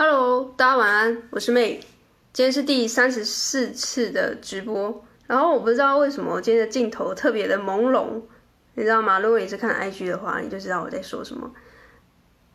Hello，大家晚安，我是妹今天是第三十四次的直播。然后我不知道为什么我今天的镜头特别的朦胧，你知道吗？如果你是看 IG 的话，你就知道我在说什么。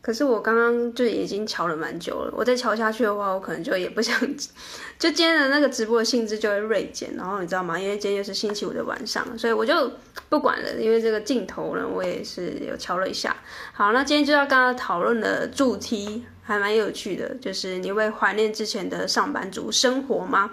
可是我刚刚就已经瞧了蛮久了，我再瞧下去的话，我可能就也不想，就今天的那个直播的性质就会锐减。然后你知道吗？因为今天又是星期五的晚上，所以我就不管了。因为这个镜头呢，我也是有瞧了一下。好，那今天就要刚刚讨论的主题还蛮有趣的，就是你会怀念之前的上班族生活吗？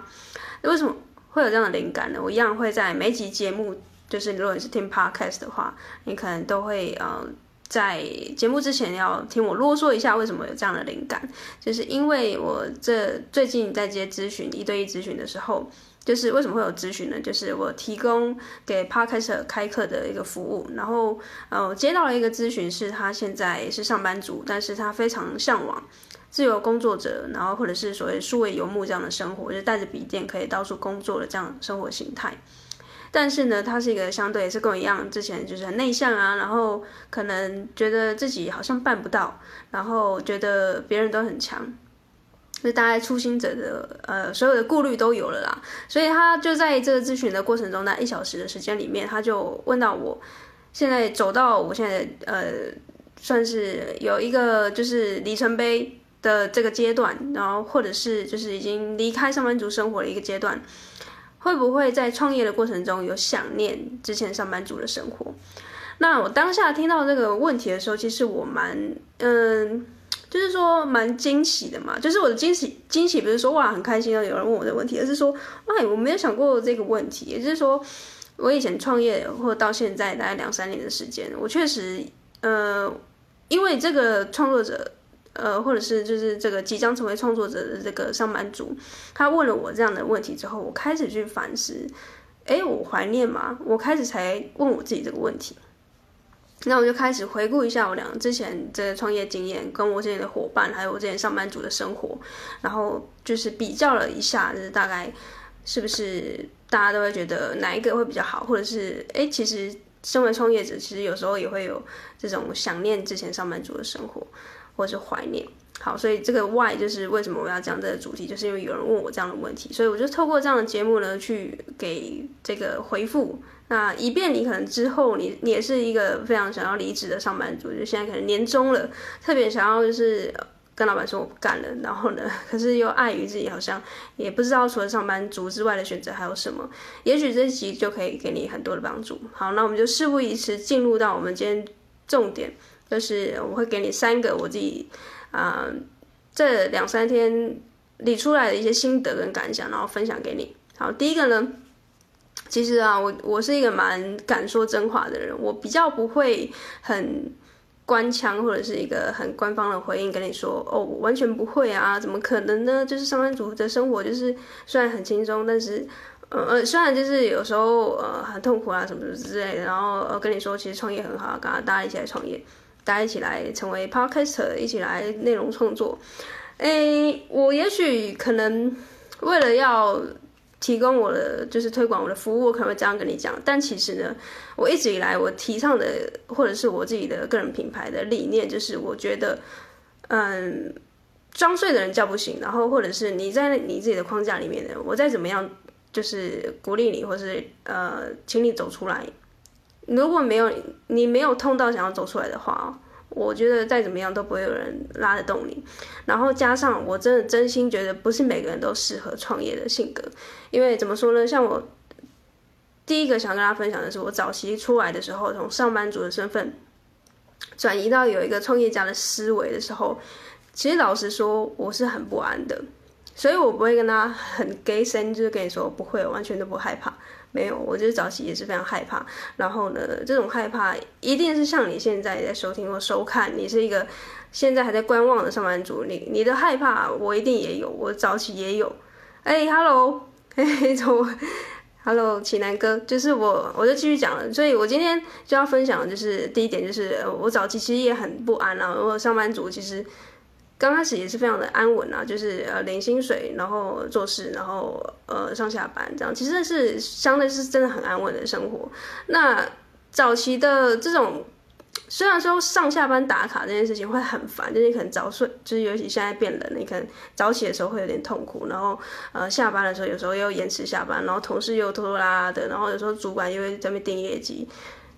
为什么会有这样的灵感呢？我一样会在每集节目，就是如果你是听 Podcast 的话，你可能都会呃。在节目之前要听我啰嗦一下，为什么有这样的灵感？就是因为我这最近在接咨询一对一咨询的时候，就是为什么会有咨询呢？就是我提供给 Podcast 开课的一个服务，然后呃，接到了一个咨询，是他现在是上班族，但是他非常向往自由工作者，然后或者是所谓数位游牧这样的生活，就带着笔电可以到处工作的这样生活形态。但是呢，他是一个相对也是跟我一样，之前就是很内向啊，然后可能觉得自己好像办不到，然后觉得别人都很强，就大概初心者的呃所有的顾虑都有了啦。所以他就在这个咨询的过程中，那一小时的时间里面，他就问到我，现在走到我现在呃算是有一个就是里程碑的这个阶段，然后或者是就是已经离开上班族生活的一个阶段。会不会在创业的过程中有想念之前上班族的生活？那我当下听到这个问题的时候，其实我蛮嗯，就是说蛮惊喜的嘛。就是我的惊喜，惊喜不是说哇很开心啊，有人问我这个问题，而是说哎我没有想过这个问题。也就是说，我以前创业或到现在大概两三年的时间，我确实呃，因为这个创作者。呃，或者是就是这个即将成为创作者的这个上班族，他问了我这样的问题之后，我开始去反思，诶，我怀念吗？我开始才问我自己这个问题。那我就开始回顾一下我俩之前这个创业经验，跟我之前的伙伴，还有我之前上班族的生活，然后就是比较了一下，就是大概是不是大家都会觉得哪一个会比较好，或者是诶，其实身为创业者，其实有时候也会有这种想念之前上班族的生活。或是怀念，好，所以这个 why 就是为什么我要讲这个主题，就是因为有人问我这样的问题，所以我就透过这样的节目呢，去给这个回复，那以便你可能之后你你也是一个非常想要离职的上班族，就现在可能年终了，特别想要就是跟老板说我不干了，然后呢，可是又碍于自己好像也不知道除了上班族之外的选择还有什么，也许这集就可以给你很多的帮助。好，那我们就事不宜迟，进入到我们今天重点。就是我会给你三个我自己啊、这两三天理出来的一些心得跟感想，然后分享给你。好，第一个呢，其实啊，我我是一个蛮敢说真话的人，我比较不会很官腔或者是一个很官方的回应跟你说，哦，完全不会啊，怎么可能呢？就是上班族的生活，就是虽然很轻松，但是呃呃，虽然就是有时候呃很痛苦啊什么什么之类的，然后呃跟你说，其实创业很好，跟大家一起来创业。大家一起来成为 podcaster，一起来内容创作。诶，我也许可能为了要提供我的，就是推广我的服务，我可能会这样跟你讲。但其实呢，我一直以来我提倡的，或者是我自己的个人品牌的理念，就是我觉得，嗯，装睡的人叫不醒。然后，或者是你在你自己的框架里面的，我再怎么样，就是鼓励你，或是呃，请你走出来。如果没有你没有痛到想要走出来的话，我觉得再怎么样都不会有人拉得动你。然后加上我真的真心觉得不是每个人都适合创业的性格，因为怎么说呢？像我第一个想跟大家分享的是，我早期出来的时候，从上班族的身份转移到有一个创业家的思维的时候，其实老实说我是很不安的，所以我不会跟他很 Gay 声，就是跟你说不会，完全都不害怕。没有，我就是早期也是非常害怕。然后呢，这种害怕一定是像你现在在收听或收看，你是一个现在还在观望的上班族，你你的害怕我一定也有，我早期也有。哎，Hello，嘿，从 Hello，奇南哥，就是我，我就继续讲了。所以我今天就要分享就是第一点，就是我早期其实也很不安啊。我上班族其实。刚开始也是非常的安稳啊，就是呃领薪水，然后做事，然后呃上下班这样，其实是相对是真的很安稳的生活。那早期的这种虽然说上下班打卡这件事情会很烦，就是你可能早睡，就是尤其现在变冷，你可能早起的时候会有点痛苦，然后呃下班的时候有时候又延迟下班，然后同事又拖拖拉拉的，然后有时候主管又会在那边定业绩，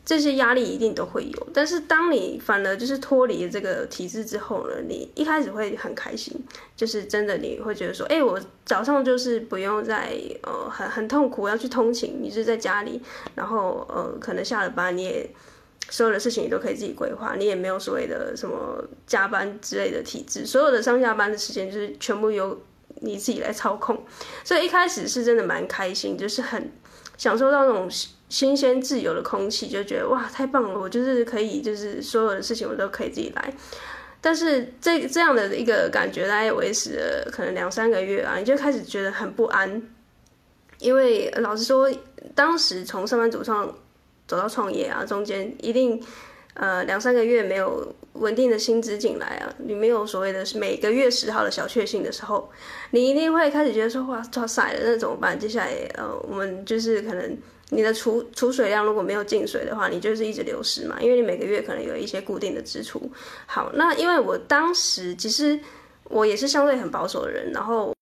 这些压力一定都会有。但是当你反而就是脱离这个体制之后呢，你一开始会很开心，就是真的你会觉得说，哎，我早上就是不用再呃很很痛苦要去通勤，你是在家里，然后呃可能下了班你也。所有的事情你都可以自己规划，你也没有所谓的什么加班之类的体制，所有的上下班的时间就是全部由你自己来操控。所以一开始是真的蛮开心，就是很享受到那种新鲜自由的空气，就觉得哇太棒了，我就是可以就是所有的事情我都可以自己来。但是这这样的一个感觉大概维持了可能两三个月啊，你就开始觉得很不安，因为老实说，当时从上班族上。走到创业啊，中间一定呃两三个月没有稳定的薪资进来啊，你没有所谓的每个月十号的小确幸的时候，你一定会开始觉得说哇抓塞了，那怎么办？接下来呃我们就是可能你的储储水量如果没有进水的话，你就是一直流失嘛，因为你每个月可能有一些固定的支出。好，那因为我当时其实我也是相对很保守的人，然后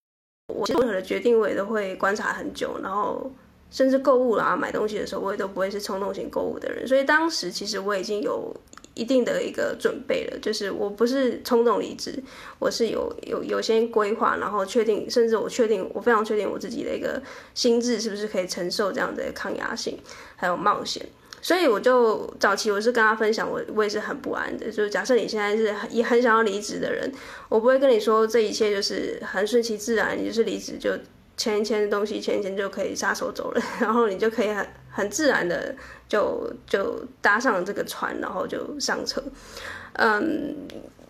我任何的决定我也都会观察很久，然后。甚至购物啦，买东西的时候，我也都不会是冲动型购物的人。所以当时其实我已经有一定的一个准备了，就是我不是冲动离职，我是有有有些规划，然后确定，甚至我确定，我非常确定我自己的一个心智是不是可以承受这样的抗压性，还有冒险。所以我就早期我是跟他分享，我我也是很不安的。就是假设你现在是也很想要离职的人，我不会跟你说这一切就是很顺其自然，你就是离职就。签一签东西，签一签就可以撒手走了，然后你就可以很很自然的就就搭上这个船，然后就上车。嗯，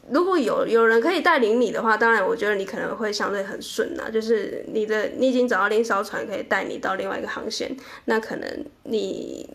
如果有有人可以带领你的话，当然我觉得你可能会相对很顺啊，就是你的你已经找到另一艘船可以带你到另外一个航线，那可能你。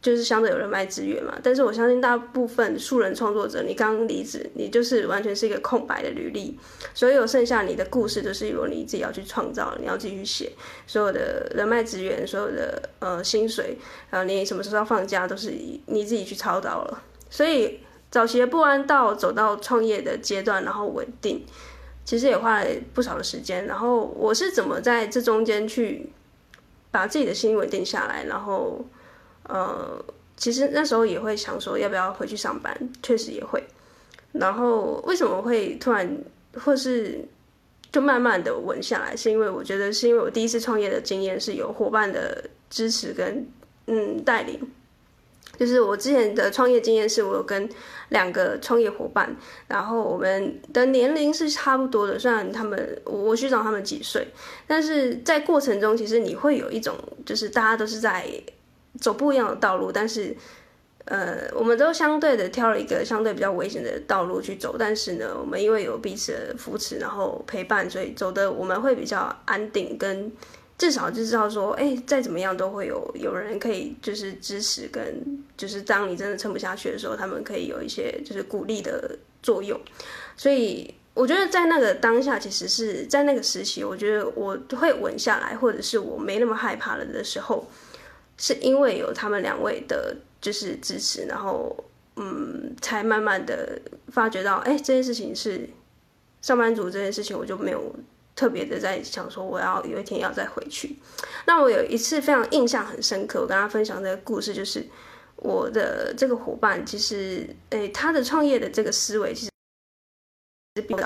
就是相对有人脉资源嘛，但是我相信大部分素人创作者，你刚离职，你就是完全是一个空白的履历，所有剩下你的故事都是由你自己要去创造，你要自己去写，所有的人脉资源，所有的呃薪水，然后你什么时候要放假，都是你自己去操刀了。所以早期的不安到走到创业的阶段，然后稳定，其实也花了不少的时间。然后我是怎么在这中间去把自己的心稳定下来，然后。呃，其实那时候也会想说要不要回去上班，确实也会。然后为什么会突然或是就慢慢的稳下来？是因为我觉得是因为我第一次创业的经验是有伙伴的支持跟嗯带领。就是我之前的创业经验是我跟两个创业伙伴，然后我们的年龄是差不多的，虽然他们我我去找他们几岁，但是在过程中其实你会有一种就是大家都是在。走不一样的道路，但是，呃，我们都相对的挑了一个相对比较危险的道路去走。但是呢，我们因为有彼此的扶持，然后陪伴，所以走的我们会比较安定，跟至少就知道说，哎，再怎么样都会有有人可以就是支持，跟就是当你真的撑不下去的时候，他们可以有一些就是鼓励的作用。所以我觉得在那个当下，其实是在那个时期，我觉得我会稳下来，或者是我没那么害怕了的时候。是因为有他们两位的，就是支持，然后，嗯，才慢慢的发觉到，哎，这件事情是上班族这件事情，我就没有特别的在想说，我要有一天要再回去。那我有一次非常印象很深刻，我跟他分享这个故事，就是我的这个伙伴，其实，哎，他的创业的这个思维其实是比较。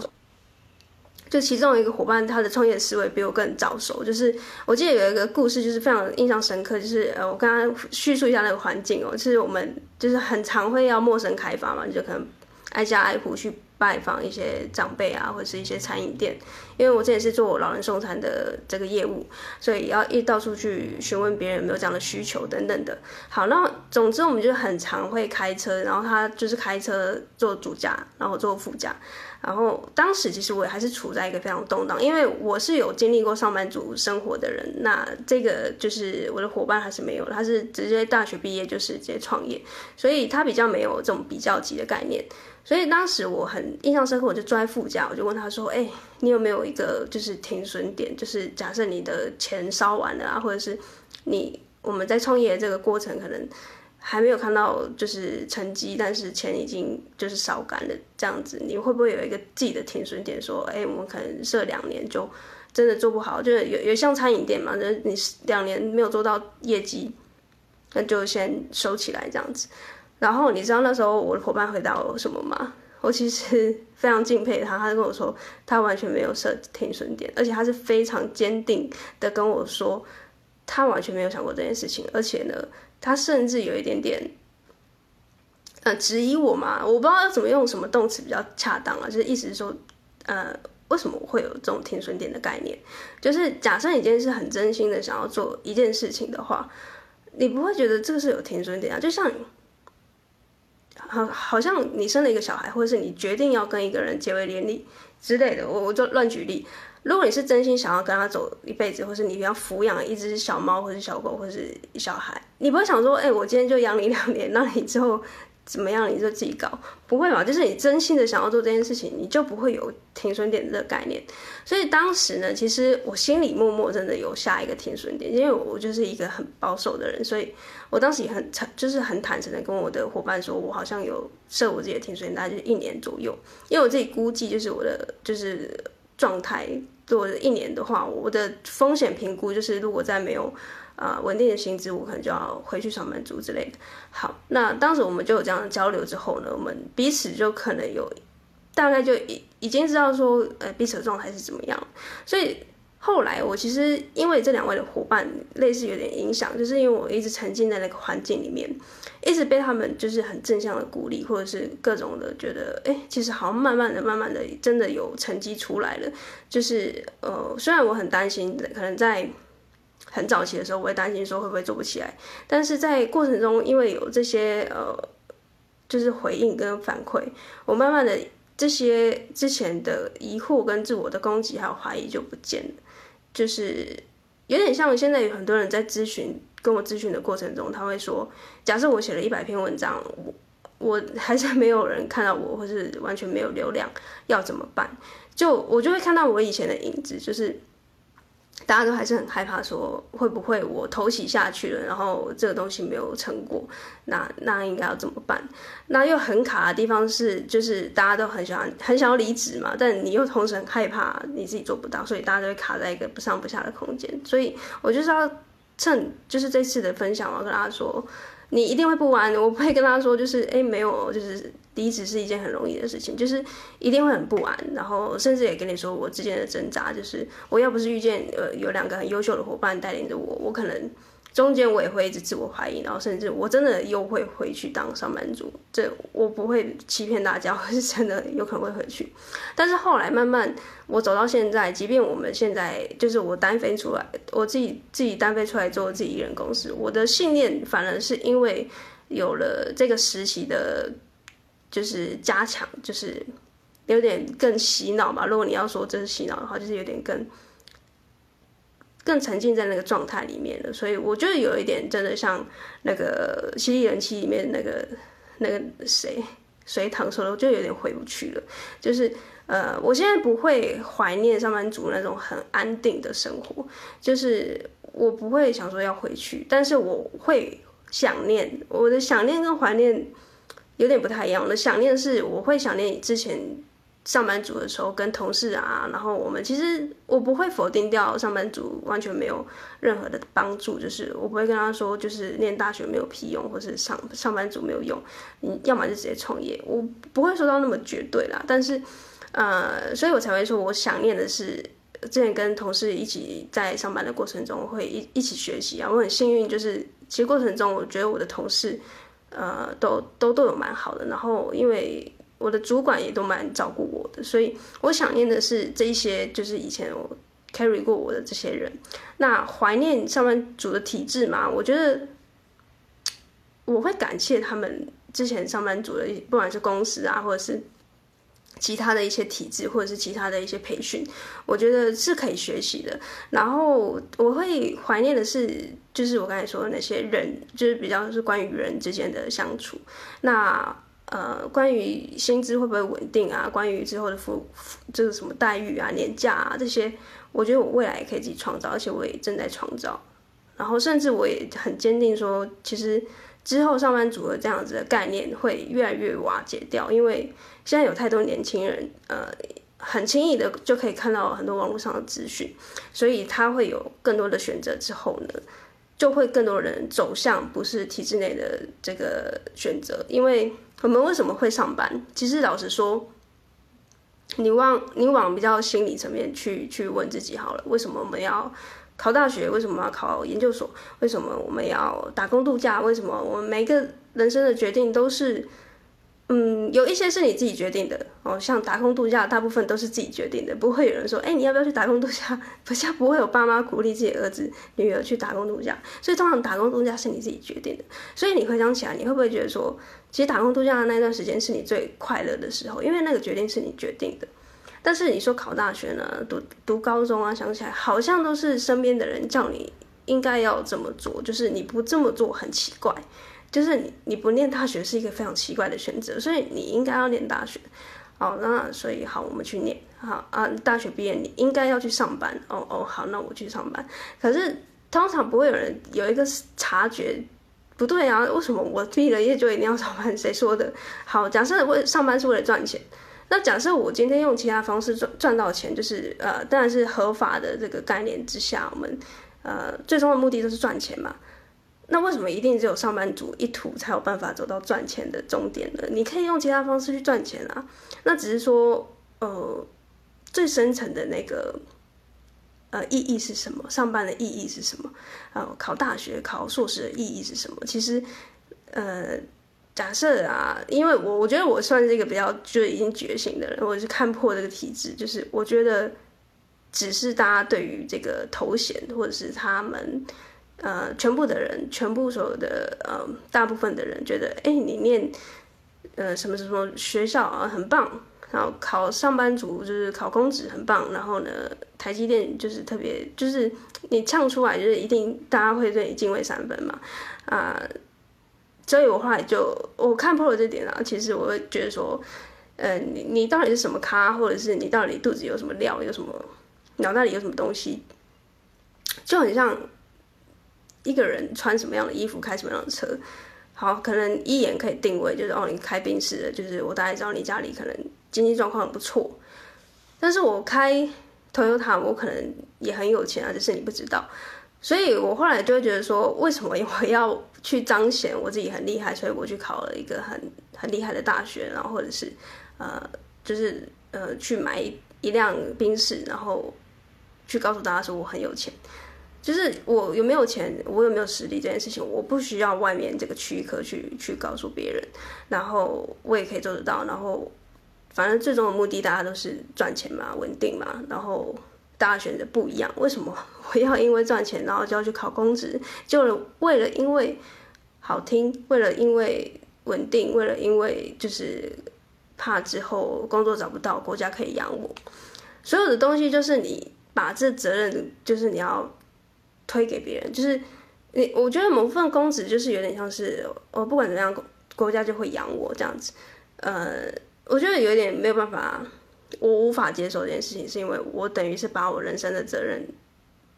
就其中一个伙伴，他的创业思维比我更早熟。就是我记得有一个故事，就是非常印象深刻。就是呃，我刚刚叙述一下那个环境哦，就是我们就是很常会要陌生开发嘛，就可能挨家挨户去拜访一些长辈啊，或者是一些餐饮店。因为我之前是做老人送餐的这个业务，所以要一到处去询问别人有没有这样的需求等等的。好，那总之我们就很常会开车，然后他就是开车坐主驾，然后坐副驾。然后当时其实我也还是处在一个非常动荡，因为我是有经历过上班族生活的人，那这个就是我的伙伴还是没有，他是直接大学毕业就是直接创业，所以他比较没有这种比较级的概念。所以当时我很印象深刻，我就坐在副驾，我就问他说：“哎，你有没有一个就是停损点？就是假设你的钱烧完了啊，或者是你我们在创业这个过程可能。”还没有看到就是成绩，但是钱已经就是烧干了这样子，你会不会有一个自己的停损点？说，哎，我们可能设两年就真的做不好，就是有有像餐饮店嘛，就是你两年没有做到业绩，那就先收起来这样子。然后你知道那时候我的伙伴回答我什么吗？我其实 非常敬佩他，他跟我说他完全没有设停损点，而且他是非常坚定的跟我说，他完全没有想过这件事情，而且呢，他甚至有一点点，呃，质疑我嘛，我不知道要怎么用什么动词比较恰当啊，就是意思是说，呃，为什么我会有这种停损点的概念？就是假设你今天是很真心的想要做一件事情的话，你不会觉得这个是有停损点啊，就像。好，好像你生了一个小孩，或者是你决定要跟一个人结为连理之类的，我我就乱举例。如果你是真心想要跟他走一辈子，或是你要抚养一只小猫，或是小狗，或是小孩，你不会想说，哎、我今天就养你两年，那你之后。怎么样？你就自己搞，不会嘛？就是你真心的想要做这件事情，你就不会有停损点这个概念。所以当时呢，其实我心里默默真的有下一个停损点，因为我就是一个很保守的人，所以我当时也很坦，就是很坦诚的跟我的伙伴说，我好像有设我自己的停损，大概就是一年左右。因为我自己估计，就是我的就是状态，做一年的话，我的风险评估就是如果再没有。啊，稳定的薪资，我可能就要回去上班族之类的。好，那当时我们就有这样的交流之后呢，我们彼此就可能有大概就已已经知道说，呃，彼此的状态是怎么样。所以后来我其实因为这两位的伙伴类似有点影响，就是因为我一直沉浸在那个环境里面，一直被他们就是很正向的鼓励，或者是各种的觉得，哎，其实好像慢慢的、慢慢的，真的有成绩出来了。就是呃，虽然我很担心，可能在。很早期的时候，我会担心说会不会做不起来，但是在过程中，因为有这些呃，就是回应跟反馈，我慢慢的这些之前的疑惑跟自我的攻击还有怀疑就不见了，就是有点像现在有很多人在咨询跟我咨询的过程中，他会说，假设我写了一百篇文章，我我还是没有人看到我，或是完全没有流量，要怎么办？就我就会看到我以前的影子，就是。大家都还是很害怕，说会不会我投洗下去了，然后这个东西没有成果，那那应该要怎么办？那又很卡的地方是，就是大家都很想很想要离职嘛，但你又同时很害怕你自己做不到，所以大家都会卡在一个不上不下的空间。所以我就是要趁就是这次的分享，我要跟大家说，你一定会不安。我不会跟大家说，就是哎没有，就是。离职是一件很容易的事情，就是一定会很不安，然后甚至也跟你说我之间的挣扎，就是我要不是遇见呃有两个很优秀的伙伴带领着我，我可能中间我也会一直自我怀疑，然后甚至我真的又会回去当上班族，这我不会欺骗大家，我是真的有可能会回去。但是后来慢慢我走到现在，即便我们现在就是我单飞出来，我自己自己单飞出来做自己一人公司，我的信念反而是因为有了这个实习的。就是加强，就是有点更洗脑吧。如果你要说这是洗脑的话，就是有点更更沉浸在那个状态里面了。所以我觉得有一点真的像那个《犀利人妻》里面那个那个谁隋棠说的，我就有点回不去了。就是呃，我现在不会怀念上班族那种很安定的生活，就是我不会想说要回去，但是我会想念，我的想念跟怀念。有点不太一样。我的想念是，我会想念之前上班族的时候，跟同事啊，然后我们其实我不会否定掉上班族完全没有任何的帮助，就是我不会跟他说，就是念大学没有屁用，或是上上班族没有用，你要么就直接创业，我不会说到那么绝对啦。但是，呃，所以我才会说，我想念的是之前跟同事一起在上班的过程中会一一起学习啊，我很幸运，就是其实过程中我觉得我的同事。呃，都都都有蛮好的，然后因为我的主管也都蛮照顾我的，所以我想念的是这一些，就是以前我 carry 过我的这些人。那怀念上班族的体制嘛，我觉得我会感谢他们之前上班族的，不管是公司啊，或者是。其他的一些体制，或者是其他的一些培训，我觉得是可以学习的。然后我会怀念的是，就是我刚才说的那些人，就是比较是关于人之间的相处。那呃，关于薪资会不会稳定啊？关于之后的福，这个什么待遇啊、年假啊这些，我觉得我未来也可以自己创造，而且我也正在创造。然后甚至我也很坚定说，其实之后上班族的这样子的概念会越来越瓦解掉，因为现在有太多年轻人，呃，很轻易的就可以看到很多网络上的资讯，所以他会有更多的选择。之后呢，就会更多人走向不是体制内的这个选择。因为我们为什么会上班？其实老实说，你往你往比较心理层面去去问自己好了，为什么我们要？考大学为什么要考研究所？为什么我们要打工度假？为什么我们每个人生的决定都是，嗯，有一些是你自己决定的哦，像打工度假，大部分都是自己决定的，不会有人说，哎，你要不要去打工度假？不像不会有爸妈鼓励自己儿子女儿去打工度假，所以通常打工度假是你自己决定的。所以你回想起来，你会不会觉得说，其实打工度假的那段时间是你最快乐的时候？因为那个决定是你决定的。但是你说考大学呢，读读高中啊，想起来好像都是身边的人叫你应该要这么做，就是你不这么做很奇怪，就是你你不念大学是一个非常奇怪的选择，所以你应该要念大学。哦，那所以好，我们去念。好啊，大学毕业你应该要去上班。哦哦，好，那我去上班。可是通常不会有人有一个察觉，不对啊，为什么我毕了业就一定要上班？谁说的？好，假设为上班是为了赚钱。那假设我今天用其他方式赚赚到钱，就是呃，当然是合法的这个概念之下，我们呃最终的目的都是赚钱嘛。那为什么一定只有上班族一途才有办法走到赚钱的终点呢？你可以用其他方式去赚钱啊。那只是说呃最深层的那个呃意义是什么？上班的意义是什么？呃，考大学考硕士的意义是什么？其实呃。假设啊，因为我我觉得我算是一个比较就已经觉醒的人，我是看破这个体制，就是我觉得只是大家对于这个头衔，或者是他们呃全部的人，全部所有的呃大部分的人觉得，哎，你念呃什么什么学校啊很棒，然后考上班族就是考公职很棒，然后呢台积电就是特别就是你唱出来就是一定大家会对你敬畏三分嘛。啊。所以我后来就我看破了这点啊，其实我会觉得说，呃，你你到底是什么咖，或者是你到底肚子有什么料，有什么脑袋里有什么东西，就很像一个人穿什么样的衣服，开什么样的车。好，可能一眼可以定位，就是哦，你开宾士的，就是我大概知道你家里可能经济状况很不错。但是我开 Toyota，我可能也很有钱啊，只是你不知道。所以我后来就会觉得说，为什么我要？去彰显我自己很厉害，所以我去考了一个很很厉害的大学，然后或者是，呃，就是呃去买一一辆宾士，然后去告诉大家说我很有钱。就是我有没有钱，我有没有实力这件事情，我不需要外面这个躯壳去去告诉别人，然后我也可以做得到。然后反正最终的目的，大家都是赚钱嘛，稳定嘛。然后大家选择不一样，为什么我要因为赚钱，然后就要去考公职？就为了因为。好听，为了因为稳定，为了因为就是怕之后工作找不到，国家可以养我，所有的东西就是你把这责任就是你要推给别人，就是你我觉得某份公职就是有点像是我不管怎样，国家就会养我这样子，呃，我觉得有点没有办法，我无法接受这件事情，是因为我等于是把我人生的责任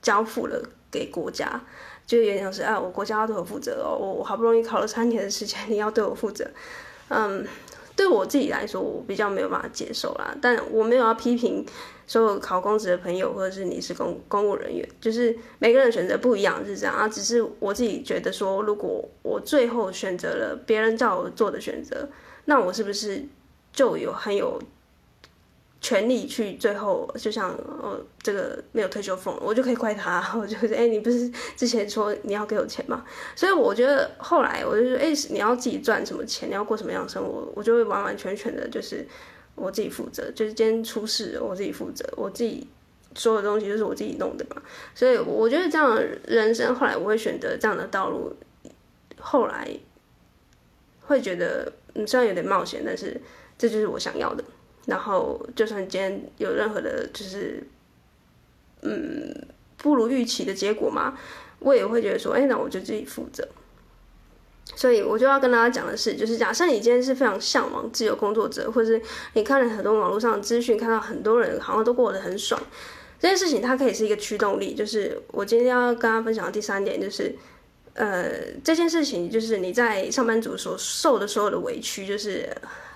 交付了给国家。就有点像是啊，我国家要对我负责哦，我我好不容易考了三年的时间，你要对我负责，嗯，对我自己来说，我比较没有办法接受啦。但我没有要批评所有考公职的朋友，或者是你是公公务人员，就是每个人选择不一样是这样啊。只是我自己觉得说，如果我最后选择了别人叫我做的选择，那我是不是就有很有？权利去，最后就像哦，这个没有退休俸，我就可以怪他。我就是哎，你不是之前说你要给我钱吗？所以我觉得后来我就说，哎，你要自己赚什么钱，你要过什么样的生活，我就会完完全全的，就是我自己负责。就是今天出事，我自己负责，我自己所有东西就是我自己弄的嘛。所以我觉得这样的人生，后来我会选择这样的道路。后来会觉得，嗯，虽然有点冒险，但是这就是我想要的。然后，就算今天有任何的，就是，嗯，不如预期的结果嘛，我也会觉得说，哎，那我就自己负责。所以，我就要跟大家讲的是，就是假设你今天是非常向往自由工作者，或者是你看了很多网络上的资讯，看到很多人好像都过得很爽，这件事情它可以是一个驱动力。就是我今天要跟大家分享的第三点，就是呃，这件事情就是你在上班族所受的所有的委屈，就是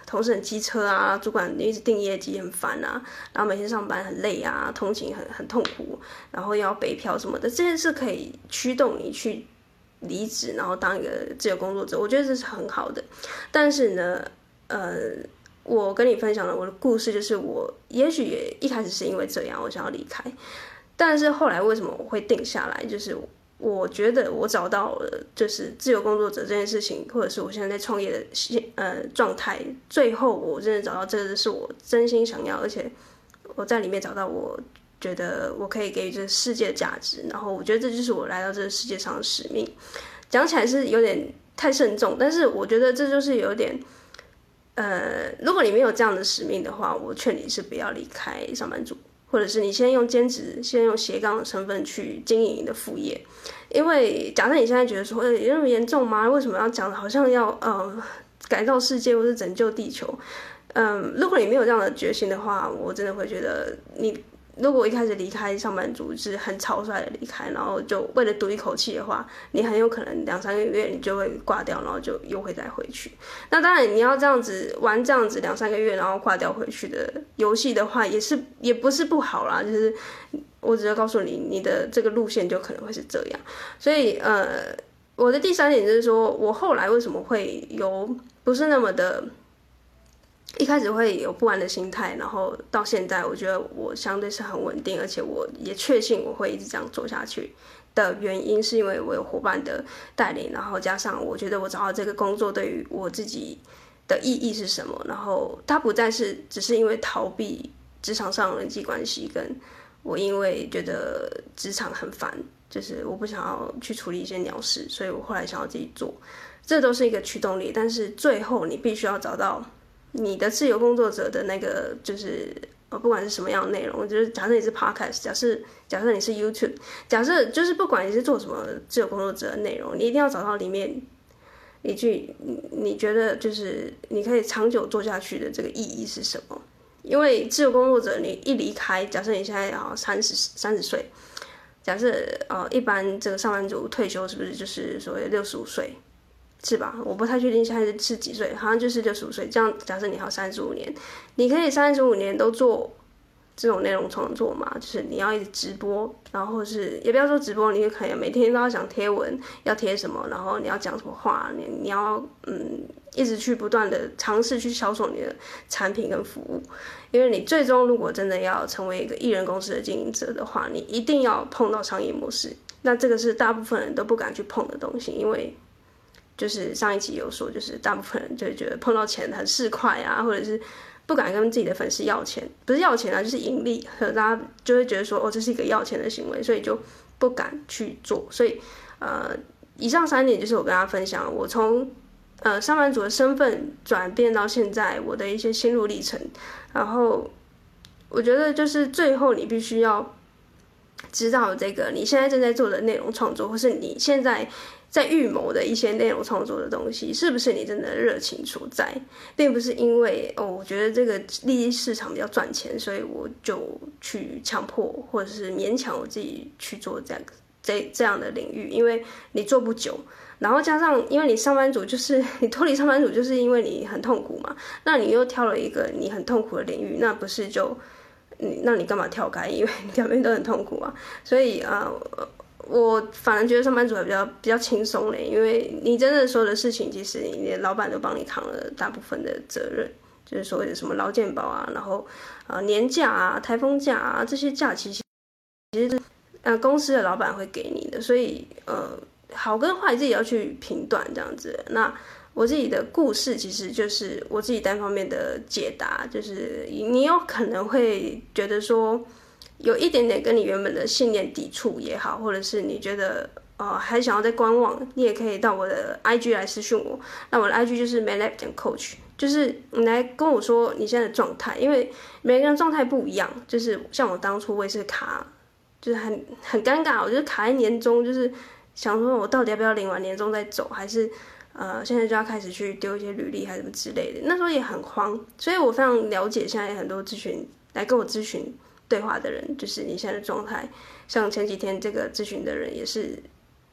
同事很机车啊，主管一直定业绩很烦啊，然后每天上班很累啊，通勤很很痛苦，然后要北漂什么的，这件事可以驱动你去离职，然后当一个自由工作者，我觉得这是很好的。但是呢，呃，我跟你分享了我的故事，就是我也许也一开始是因为这样，我想要离开，但是后来为什么我会定下来，就是。我觉得我找到了，就是自由工作者这件事情，或者是我现在在创业的呃状态。最后，我真的找到这个是我真心想要，而且我在里面找到我觉得我可以给予这世界价值。然后，我觉得这就是我来到这个世界上的使命。讲起来是有点太慎重，但是我觉得这就是有点呃，如果你没有这样的使命的话，我劝你是不要离开上班族。或者是你先用兼职，先用斜杠的身份去经营你的副业，因为假设你现在觉得说，有那么严重吗？为什么要讲好像要呃改造世界或是拯救地球？嗯，如果你没有这样的决心的话，我真的会觉得你。如果一开始离开上班族是很草率的离开，然后就为了赌一口气的话，你很有可能两三个月你就会挂掉，然后就又会再回去。那当然你要这样子玩这样子两三个月然后挂掉回去的游戏的话，也是也不是不好啦。就是我只要告诉你，你的这个路线就可能会是这样。所以呃，我的第三点就是说，我后来为什么会有不是那么的。一开始会有不安的心态，然后到现在，我觉得我相对是很稳定，而且我也确信我会一直这样做下去的原因，是因为我有伙伴的带领，然后加上我觉得我找到这个工作对于我自己的意义是什么，然后它不再是只是因为逃避职场上人际关系，跟我因为觉得职场很烦，就是我不想要去处理一些鸟事，所以我后来想要自己做，这都是一个驱动力，但是最后你必须要找到。你的自由工作者的那个就是呃，不管是什么样的内容，就是假设你是 podcast，假设假设你是 YouTube，假设就是不管你是做什么自由工作者的内容，你一定要找到里面一句你觉得就是你可以长久做下去的这个意义是什么？因为自由工作者你一离开，假设你现在啊三十三十岁，假设呃一般这个上班族退休是不是就是所谓六十五岁？是吧？我不太确定现在是几岁，好像就是六十五岁。这样假设你还有三十五年，你可以三十五年都做这种内容创作嘛？就是你要一直直播，然后是也不要说直播，你就可以每天都要想贴文，要贴什么，然后你要讲什么话，你你要嗯一直去不断的尝试去销售你的产品跟服务，因为你最终如果真的要成为一个艺人公司的经营者的话，你一定要碰到商业模式。那这个是大部分人都不敢去碰的东西，因为。就是上一集有说，就是大部分人就觉得碰到钱很市侩啊，或者是不敢跟自己的粉丝要钱，不是要钱啊，就是盈利，和大家就会觉得说，哦，这是一个要钱的行为，所以就不敢去做。所以，呃，以上三点就是我跟大家分享，我从呃上班族的身份转变到现在我的一些心路历程。然后，我觉得就是最后你必须要知道这个你现在正在做的内容创作，或是你现在。在预谋的一些内容创作的东西，是不是你真的热情所在，并不是因为哦，我觉得这个利益市场比较赚钱，所以我就去强迫或者是勉强我自己去做这样这这样的领域，因为你做不久，然后加上因为你上班族就是 你脱离上班族，就是因为你很痛苦嘛，那你又挑了一个你很痛苦的领域，那不是就你那你干嘛跳开？因为你 两边都很痛苦啊，所以啊。我反而觉得上班族还比较比较轻松嘞，因为你真的说的事情，其实你的老板都帮你扛了大部分的责任，就是所谓的什么劳健保啊，然后啊年假啊、台风假啊这些假期，其实呃公司的老板会给你的，所以呃好跟坏自己要去评断这样子。那我自己的故事其实就是我自己单方面的解答，就是你有可能会觉得说。有一点点跟你原本的信念抵触也好，或者是你觉得呃还想要再观望，你也可以到我的 IG 来私讯我。那我的 IG 就是 maylab 点 coach，就是你来跟我说你现在的状态，因为每个人状态不一样。就是像我当初我也是卡，就是很很尴尬，我就是卡在年终，就是想说我到底要不要领完年终再走，还是呃现在就要开始去丢一些履历还是什么之类的。那时候也很慌，所以我非常了解现在很多咨询来跟我咨询。对话的人就是你现在的状态，像前几天这个咨询的人也是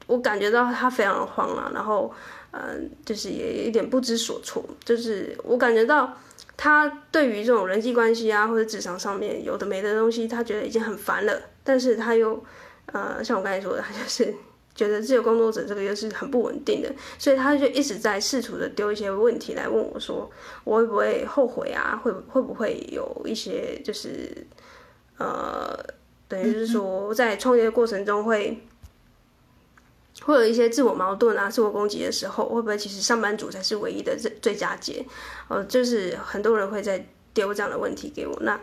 我感觉到他非常的慌了，然后嗯，就是也有一点不知所措，就是我感觉到他对于这种人际关系啊或者职场上面有的没的东西，他觉得已经很烦了，但是他又呃，像我刚才说的，他就是。觉得自由工作者这个又是很不稳定的，所以他就一直在试图的丢一些问题来问我，说我会不会后悔啊？会会不会有一些就是呃，等于是说在创业的过程中会会有一些自我矛盾啊、自我攻击的时候，会不会其实上班族才是唯一的最最佳解？呃，就是很多人会在丢这样的问题给我。那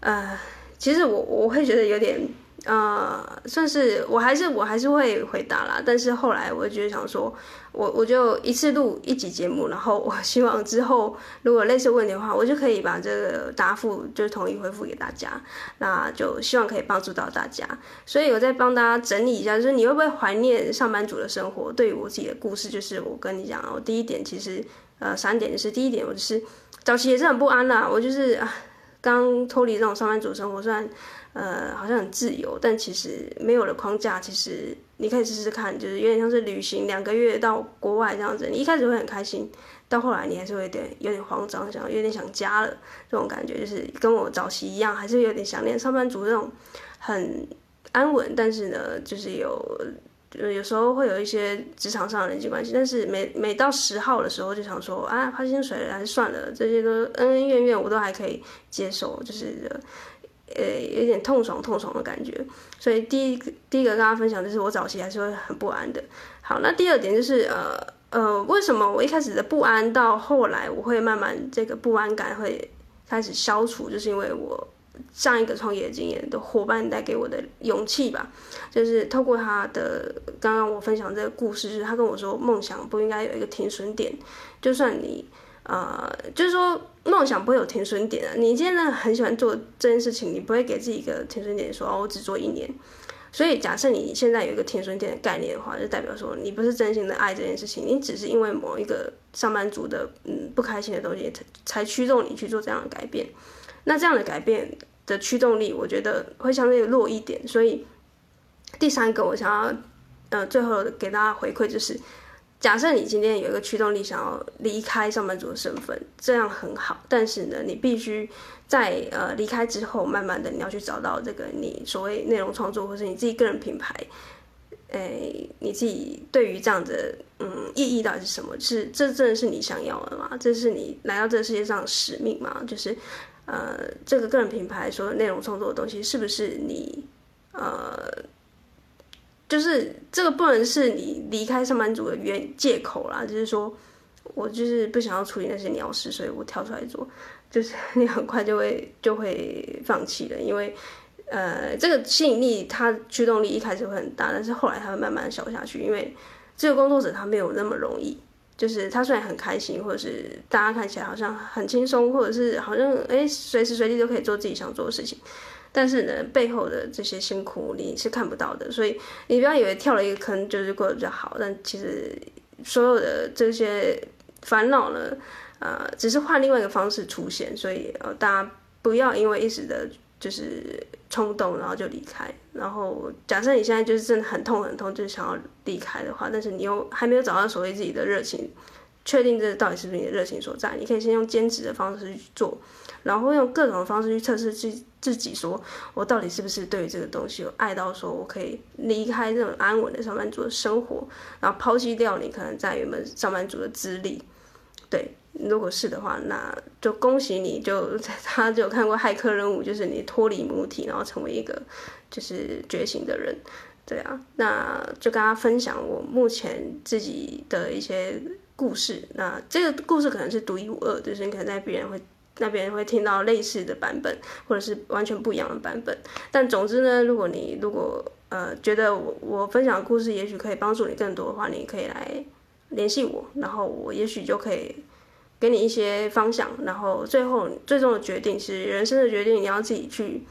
呃，其实我我会觉得有点。呃，算是我还是我还是会回答啦，但是后来我就想说，我我就一次录一集节目，然后我希望之后如果类似问题的话，我就可以把这个答复就统一回复给大家，那就希望可以帮助到大家。所以我再帮大家整理一下，就是你会不会怀念上班族的生活？对于我自己的故事，就是我跟你讲，我第一点其实呃三点就是第一点，我就是早期也是很不安啦，我就是啊刚脱离这种上班族生活，虽然。呃，好像很自由，但其实没有了框架。其实你可以试试看，就是有点像是旅行两个月到国外这样子。你一开始会很开心，到后来你还是会有点有点慌张，想有点想家了这种感觉，就是跟我早期一样，还是有点想念上班族这种很安稳。但是呢，就是有有时候会有一些职场上的人际关系，但是每每到十号的时候就想说啊，发薪水了还是算了，这些都恩恩怨怨我都还可以接受，就是。呃，有点痛爽痛爽的感觉，所以第一个第一个跟大家分享就是我早期还是会很不安的。好，那第二点就是呃呃，为什么我一开始的不安到后来我会慢慢这个不安感会开始消除，就是因为我上一个创业经验的伙伴带给我的勇气吧。就是透过他的刚刚我分享这个故事，就是他跟我说，梦想不应该有一个停损点，就算你。呃，就是说梦想不会有停损点啊。你现在很喜欢做这件事情，你不会给自己一个停损点说，说哦，我只做一年。所以假设你现在有一个停损点的概念的话，就代表说你不是真心的爱这件事情，你只是因为某一个上班族的嗯不开心的东西才驱动你去做这样的改变。那这样的改变的驱动力，我觉得会相对弱一点。所以第三个，我想要呃最后给大家回馈就是。假设你今天有一个驱动力，想要离开上班族的身份，这样很好。但是呢，你必须在呃离开之后，慢慢的你要去找到这个你所谓内容创作，或是你自己个人品牌，诶，你自己对于这样的嗯意义到底是什么？是这真的是你想要的吗？这是你来到这个世界上的使命吗？就是呃这个个人品牌所有内容创作的东西，是不是你呃？就是这个不能是你离开上班族的原借口啦，就是说我就是不想要处理那些鸟事，所以我跳出来做，就是 你很快就会就会放弃了，因为呃这个吸引力它驱动力一开始会很大，但是后来它会慢慢消下去，因为这个工作者他没有那么容易，就是他虽然很开心，或者是大家看起来好像很轻松，或者是好像哎随时随地都可以做自己想做的事情。但是呢，背后的这些辛苦你是看不到的，所以你不要以为跳了一个坑就是过得比较好，但其实所有的这些烦恼呢，呃，只是换另外一个方式出现，所以呃，大家不要因为一时的就是冲动，然后就离开。然后假设你现在就是真的很痛很痛，就是想要离开的话，但是你又还没有找到所谓自己的热情，确定这到底是不是你的热情所在，你可以先用兼职的方式去做。然后用各种方式去测试自自己，说我到底是不是对于这个东西有爱到，说我可以离开这种安稳的上班族的生活，然后抛弃掉你可能在原本上班族的资历。对，如果是的话，那就恭喜你，就他就看过骇客任务，就是你脱离母体，然后成为一个就是觉醒的人。对啊，那就跟大家分享我目前自己的一些故事。那这个故事可能是独一无二，就是你可能在别人会。那边会听到类似的版本，或者是完全不一样的版本。但总之呢，如果你如果呃觉得我我分享的故事也许可以帮助你更多的话，你可以来联系我，然后我也许就可以给你一些方向。然后最后最终的决定是人生的决定，你要自己去，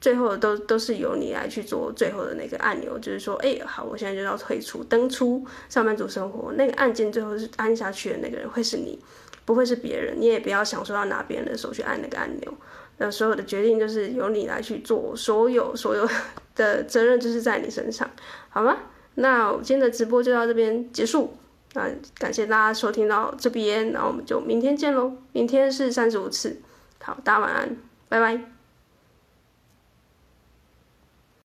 最后都都是由你来去做最后的那个按钮，就是说，哎，好，我现在就要退出登出上班族生活，那个按键最后是按下去的那个人会是你。不会是别人，你也不要想说要拿别人的手去按那个按钮，那所有的决定就是由你来去做，所有所有的责任就是在你身上，好吗？那今天的直播就到这边结束。那感谢大家收听到这边，那我们就明天见喽。明天是三十五次，好，大家晚安，拜拜。